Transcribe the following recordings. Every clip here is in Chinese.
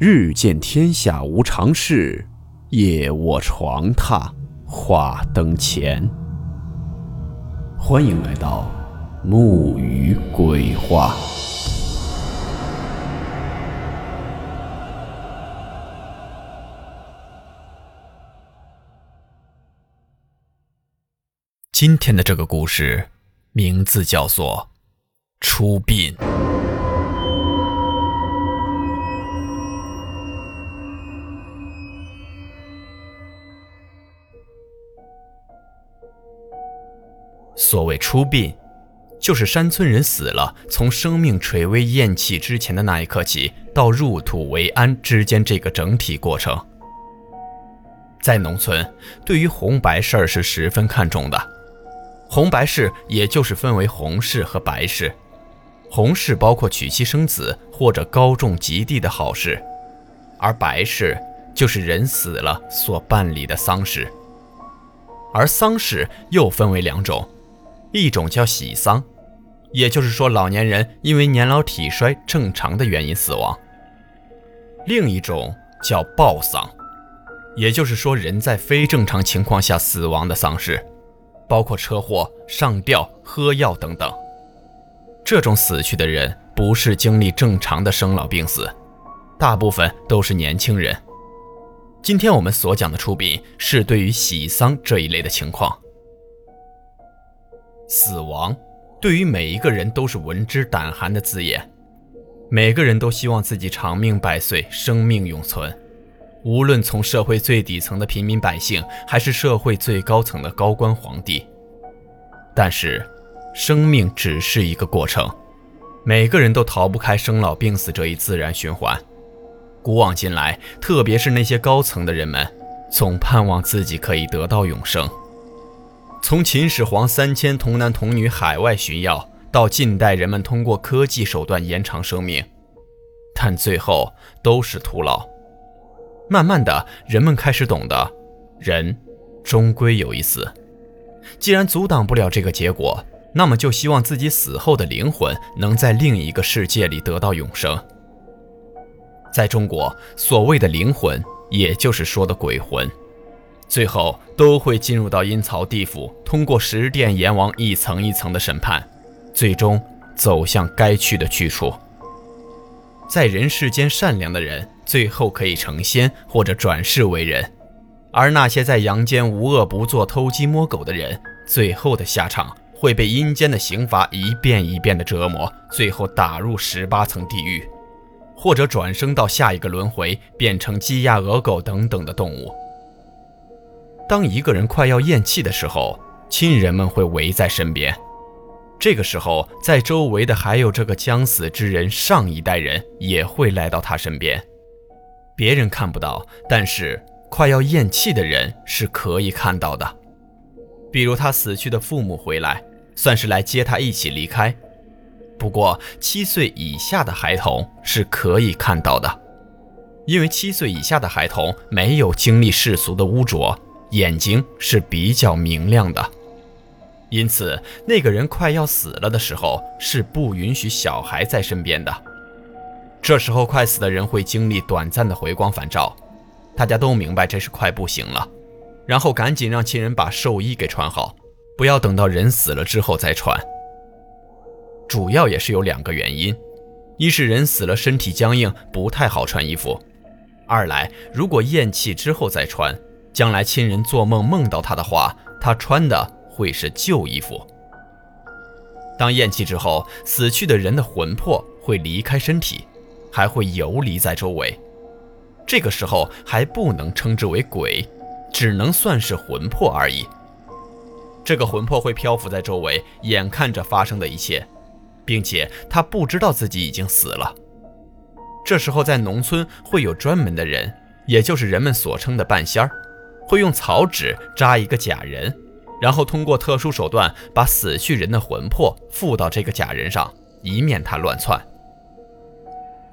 日见天下无常事，夜卧床榻话灯前。欢迎来到木鱼鬼话。今天的这个故事名字叫做《出殡》。所谓出殡，就是山村人死了，从生命垂危咽气之前的那一刻起，到入土为安之间这个整体过程。在农村，对于红白事儿是十分看重的。红白事也就是分为红事和白事。红事包括娶妻生子或者高中及第的好事，而白事就是人死了所办理的丧事。而丧事又分为两种。一种叫喜丧，也就是说老年人因为年老体衰正常的原因死亡；另一种叫暴丧，也就是说人在非正常情况下死亡的丧事，包括车祸、上吊、喝药等等。这种死去的人不是经历正常的生老病死，大部分都是年轻人。今天我们所讲的出殡是对于喜丧这一类的情况。死亡，对于每一个人都是闻之胆寒的字眼。每个人都希望自己长命百岁，生命永存。无论从社会最底层的平民百姓，还是社会最高层的高官皇帝。但是，生命只是一个过程，每个人都逃不开生老病死这一自然循环。古往今来，特别是那些高层的人们，总盼望自己可以得到永生。从秦始皇三千童男童女海外寻药，到近代人们通过科技手段延长生命，但最后都是徒劳。慢慢的，人们开始懂得，人终归有一死。既然阻挡不了这个结果，那么就希望自己死后的灵魂能在另一个世界里得到永生。在中国，所谓的灵魂，也就是说的鬼魂。最后都会进入到阴曹地府，通过十殿阎王一层一层的审判，最终走向该去的去处。在人世间善良的人，最后可以成仙或者转世为人；而那些在阳间无恶不作、偷鸡摸狗的人，最后的下场会被阴间的刑罚一遍一遍的折磨，最后打入十八层地狱，或者转生到下一个轮回，变成鸡鸭鹅狗等等的动物。当一个人快要咽气的时候，亲人们会围在身边。这个时候，在周围的还有这个将死之人上一代人也会来到他身边。别人看不到，但是快要咽气的人是可以看到的。比如他死去的父母回来，算是来接他一起离开。不过七岁以下的孩童是可以看到的，因为七岁以下的孩童没有经历世俗的污浊。眼睛是比较明亮的，因此那个人快要死了的时候是不允许小孩在身边的。这时候快死的人会经历短暂的回光返照，大家都明白这是快不行了，然后赶紧让亲人把寿衣给穿好，不要等到人死了之后再穿。主要也是有两个原因：一是人死了身体僵硬不太好穿衣服；二来如果咽气之后再穿。将来亲人做梦梦到他的话，他穿的会是旧衣服。当咽气之后，死去的人的魂魄会离开身体，还会游离在周围。这个时候还不能称之为鬼，只能算是魂魄而已。这个魂魄会漂浮在周围，眼看着发生的一切，并且他不知道自己已经死了。这时候在农村会有专门的人，也就是人们所称的半仙儿。会用草纸扎一个假人，然后通过特殊手段把死去人的魂魄附到这个假人上，以免他乱窜。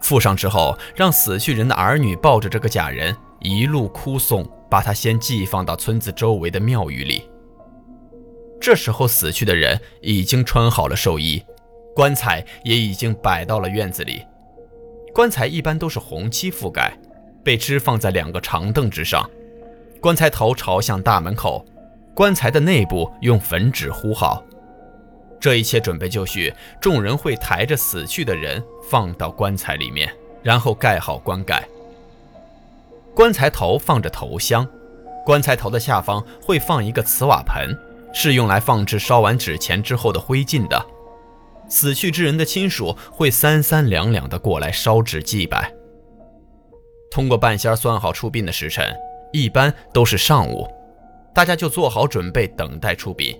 附上之后，让死去人的儿女抱着这个假人一路哭送，把他先寄放到村子周围的庙宇里。这时候，死去的人已经穿好了寿衣，棺材也已经摆到了院子里。棺材一般都是红漆覆盖，被支放在两个长凳之上，棺材头朝向大门口，棺材的内部用粉纸糊好。这一切准备就绪，众人会抬着死去的人放到棺材里面，然后盖好棺盖。棺材头放着头香，棺材头的下方会放一个瓷瓦盆，是用来放置烧完纸钱之后的灰烬的。死去之人的亲属会三三两两的过来烧纸祭拜。通过半仙算好出殡的时辰，一般都是上午，大家就做好准备等待出殡。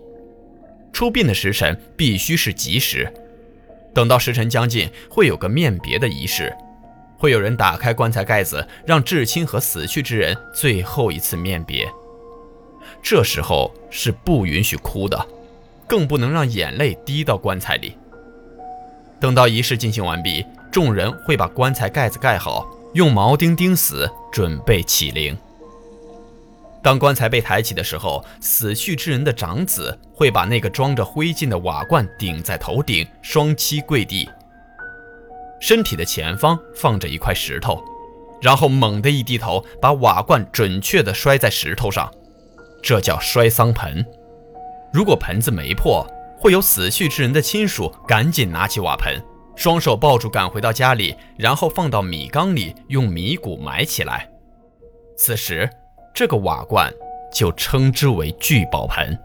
出殡的时辰必须是吉时。等到时辰将近，会有个面别的仪式，会有人打开棺材盖子，让至亲和死去之人最后一次面别。这时候是不允许哭的，更不能让眼泪滴到棺材里。等到仪式进行完毕，众人会把棺材盖子盖好，用铆钉钉死，准备起灵。当棺材被抬起的时候，死去之人的长子会把那个装着灰烬的瓦罐顶在头顶，双膝跪地，身体的前方放着一块石头，然后猛地一低头，把瓦罐准确地摔在石头上，这叫摔丧盆。如果盆子没破，会有死去之人的亲属赶紧拿起瓦盆，双手抱住赶回到家里，然后放到米缸里，用米谷埋起来。此时，这个瓦罐就称之为聚宝盆。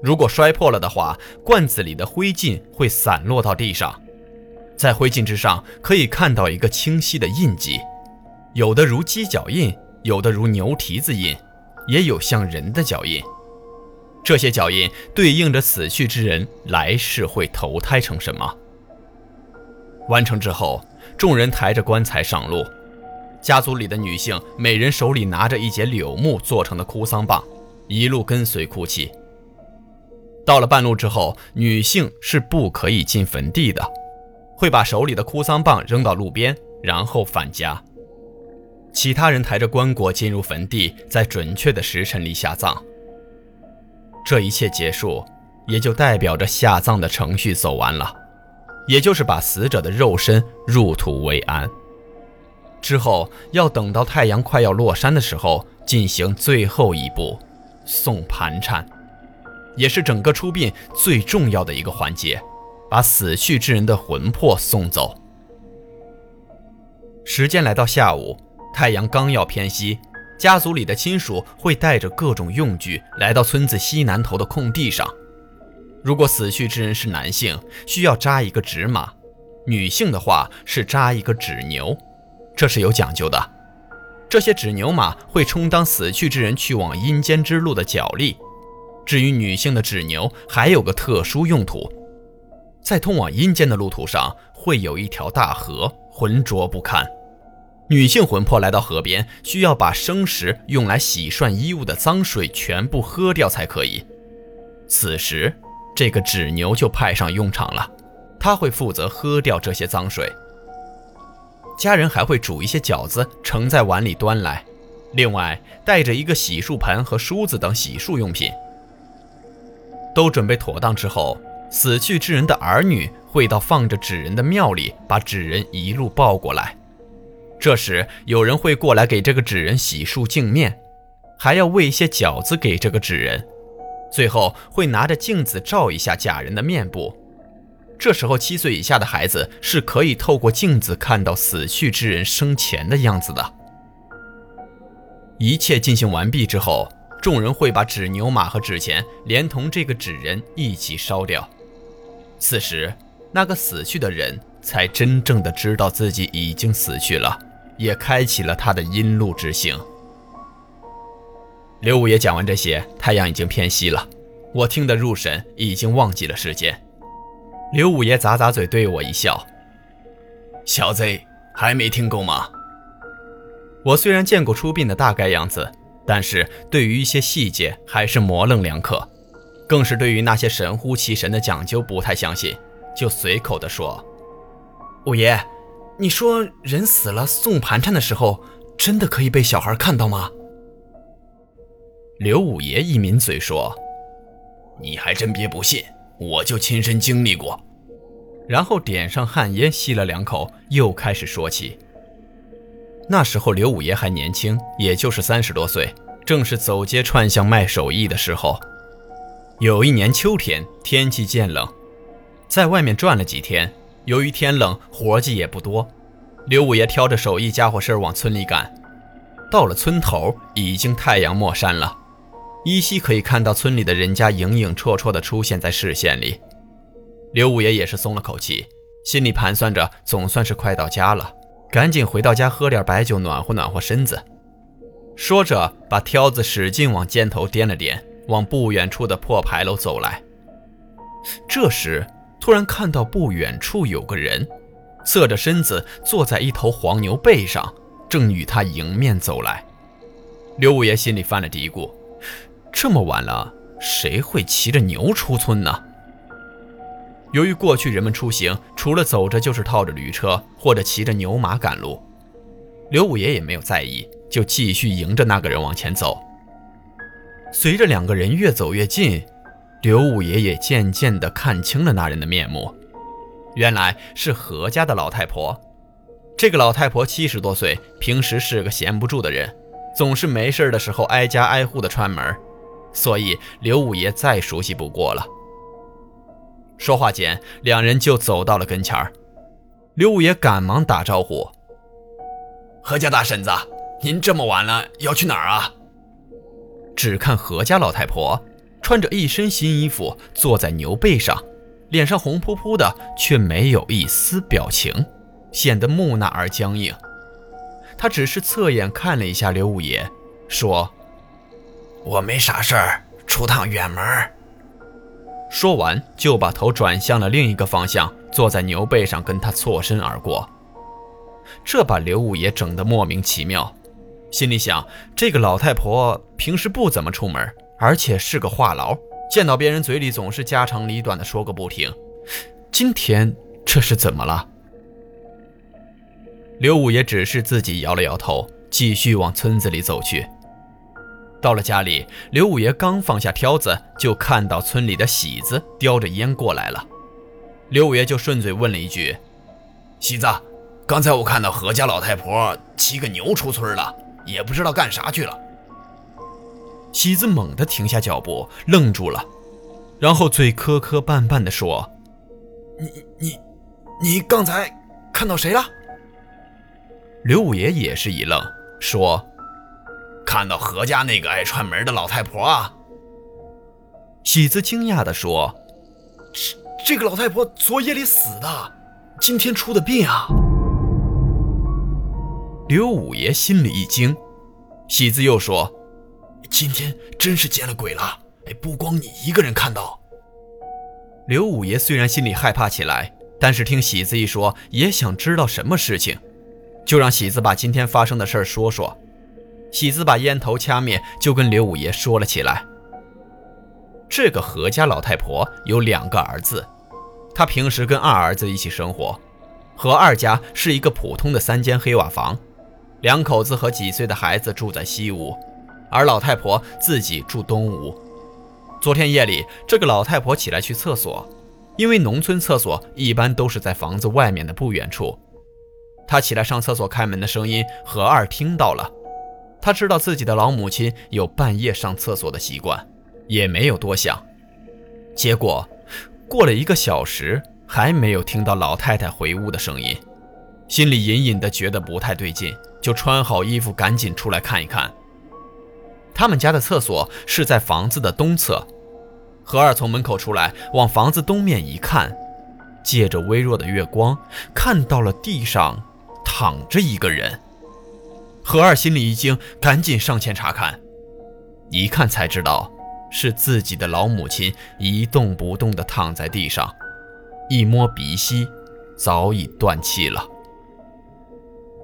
如果摔破了的话，罐子里的灰烬会散落到地上，在灰烬之上可以看到一个清晰的印记，有的如鸡脚印，有的如牛蹄子印，也有像人的脚印。这些脚印对应着死去之人来世会投胎成什么？完成之后，众人抬着棺材上路。家族里的女性每人手里拿着一节柳木做成的哭丧棒，一路跟随哭泣。到了半路之后，女性是不可以进坟地的，会把手里的哭丧棒扔到路边，然后返家。其他人抬着棺椁进入坟地，在准确的时辰里下葬。这一切结束，也就代表着下葬的程序走完了，也就是把死者的肉身入土为安。之后要等到太阳快要落山的时候，进行最后一步，送盘缠，也是整个出殡最重要的一个环节，把死去之人的魂魄送走。时间来到下午，太阳刚要偏西。家族里的亲属会带着各种用具来到村子西南头的空地上。如果死去之人是男性，需要扎一个纸马；女性的话是扎一个纸牛，这是有讲究的。这些纸牛马会充当死去之人去往阴间之路的脚力。至于女性的纸牛，还有个特殊用途，在通往阴间的路途上会有一条大河，浑浊不堪。女性魂魄来到河边，需要把生时用来洗涮衣物的脏水全部喝掉才可以。此时，这个纸牛就派上用场了，它会负责喝掉这些脏水。家人还会煮一些饺子，盛在碗里端来，另外带着一个洗漱盆和梳子等洗漱用品。都准备妥当之后，死去之人的儿女会到放着纸人的庙里，把纸人一路抱过来。这时，有人会过来给这个纸人洗漱净面，还要喂一些饺子给这个纸人，最后会拿着镜子照一下假人的面部。这时候，七岁以下的孩子是可以透过镜子看到死去之人生前的样子的。一切进行完毕之后，众人会把纸牛马和纸钱连同这个纸人一起烧掉。此时，那个死去的人才真正的知道自己已经死去了。也开启了他的阴路之行。刘五爷讲完这些，太阳已经偏西了，我听得入神，已经忘记了时间。刘五爷咂咂嘴，对我一笑：“小子，还没听够吗？”我虽然见过出殡的大概样子，但是对于一些细节还是模棱两可，更是对于那些神乎其神的讲究不太相信，就随口的说：“五爷。”你说人死了送盘缠的时候，真的可以被小孩看到吗？刘五爷一抿嘴说：“你还真别不信，我就亲身经历过。”然后点上旱烟，吸了两口，又开始说起。那时候刘五爷还年轻，也就是三十多岁，正是走街串巷卖手艺的时候。有一年秋天，天气渐冷，在外面转了几天，由于天冷，活计也不多，刘五爷挑着手艺家伙事儿往村里赶。到了村头，已经太阳没山了，依稀可以看到村里的人家影影绰绰地出现在视线里。刘五爷也是松了口气，心里盘算着，总算是快到家了，赶紧回到家喝点白酒暖和暖和身子。说着，把挑子使劲往肩头掂了掂。往不远处的破牌楼走来。这时，突然看到不远处有个人，侧着身子坐在一头黄牛背上，正与他迎面走来。刘五爷心里犯了嘀咕：这么晚了，谁会骑着牛出村呢？由于过去人们出行，除了走着就是套着驴车或者骑着牛马赶路，刘五爷也没有在意，就继续迎着那个人往前走。随着两个人越走越近，刘五爷也渐渐地看清了那人的面目，原来是何家的老太婆。这个老太婆七十多岁，平时是个闲不住的人，总是没事的时候挨家挨户的串门，所以刘五爷再熟悉不过了。说话间，两人就走到了跟前儿，刘五爷赶忙打招呼：“何家大婶子，您这么晚了要去哪儿啊？”只看何家老太婆穿着一身新衣服，坐在牛背上，脸上红扑扑的，却没有一丝表情，显得木讷而僵硬。她只是侧眼看了一下刘五爷，说：“我没啥事儿，出趟远门。”说完，就把头转向了另一个方向，坐在牛背上跟他错身而过。这把刘五爷整得莫名其妙。心里想，这个老太婆平时不怎么出门，而且是个话痨，见到别人嘴里总是家长里短的说个不停。今天这是怎么了？刘五爷只是自己摇了摇头，继续往村子里走去。到了家里，刘五爷刚放下挑子，就看到村里的喜子叼着烟过来了。刘五爷就顺嘴问了一句：“喜子，刚才我看到何家老太婆骑个牛出村了。”也不知道干啥去了。喜子猛地停下脚步，愣住了，然后嘴磕磕绊绊地说：“你你你刚才看到谁了？”刘五爷也是一愣，说：“看到何家那个爱串门的老太婆啊。”喜子惊讶地说：“这这个老太婆昨夜里死的，今天出的殡啊。”刘五爷心里一惊，喜子又说：“今天真是见了鬼了！哎，不光你一个人看到。”刘五爷虽然心里害怕起来，但是听喜子一说，也想知道什么事情，就让喜子把今天发生的事说说。喜子把烟头掐灭，就跟刘五爷说了起来。这个何家老太婆有两个儿子，她平时跟二儿子一起生活，何二家是一个普通的三间黑瓦房。两口子和几岁的孩子住在西屋，而老太婆自己住东屋。昨天夜里，这个老太婆起来去厕所，因为农村厕所一般都是在房子外面的不远处。她起来上厕所，开门的声音何二听到了。他知道自己的老母亲有半夜上厕所的习惯，也没有多想。结果过了一个小时，还没有听到老太太回屋的声音，心里隐隐的觉得不太对劲。就穿好衣服，赶紧出来看一看。他们家的厕所是在房子的东侧。何二从门口出来，往房子东面一看，借着微弱的月光，看到了地上躺着一个人。何二心里一惊，赶紧上前查看，一看才知道是自己的老母亲一动不动地躺在地上，一摸鼻息，早已断气了。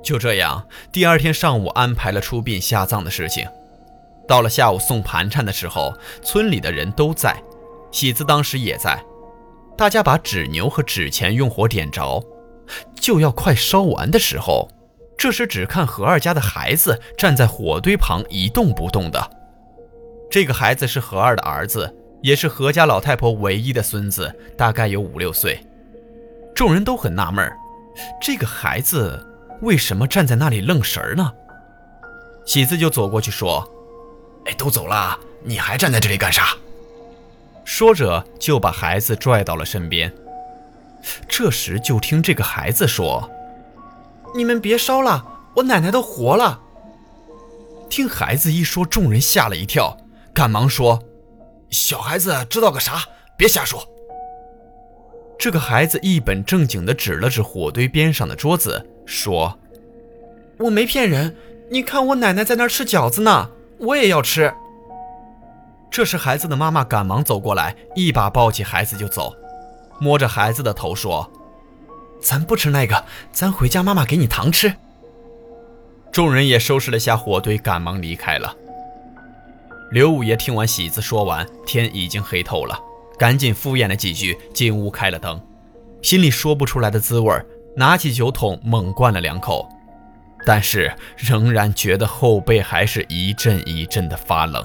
就这样，第二天上午安排了出殡下葬的事情。到了下午送盘缠的时候，村里的人都在，喜子当时也在。大家把纸牛和纸钱用火点着，就要快烧完的时候，这时只看何二家的孩子站在火堆旁一动不动的。这个孩子是何二的儿子，也是何家老太婆唯一的孙子，大概有五六岁。众人都很纳闷这个孩子为什么站在那里愣神呢？喜子就走过去说：“哎，都走了，你还站在这里干啥？”说着就把孩子拽到了身边。这时就听这个孩子说：“你们别烧了，我奶奶都活了。”听孩子一说，众人吓了一跳，赶忙说：“小孩子知道个啥？别瞎说。”这个孩子一本正经地指了指火堆边上的桌子，说：“我没骗人，你看我奶奶在那儿吃饺子呢，我也要吃。”这时，孩子的妈妈赶忙走过来，一把抱起孩子就走，摸着孩子的头说：“咱不吃那个，咱回家，妈妈给你糖吃。”众人也收拾了下火堆，赶忙离开了。刘五爷听完喜子说完，天已经黑透了。赶紧敷衍了几句，进屋开了灯，心里说不出来的滋味拿起酒桶猛灌了两口，但是仍然觉得后背还是一阵一阵的发冷。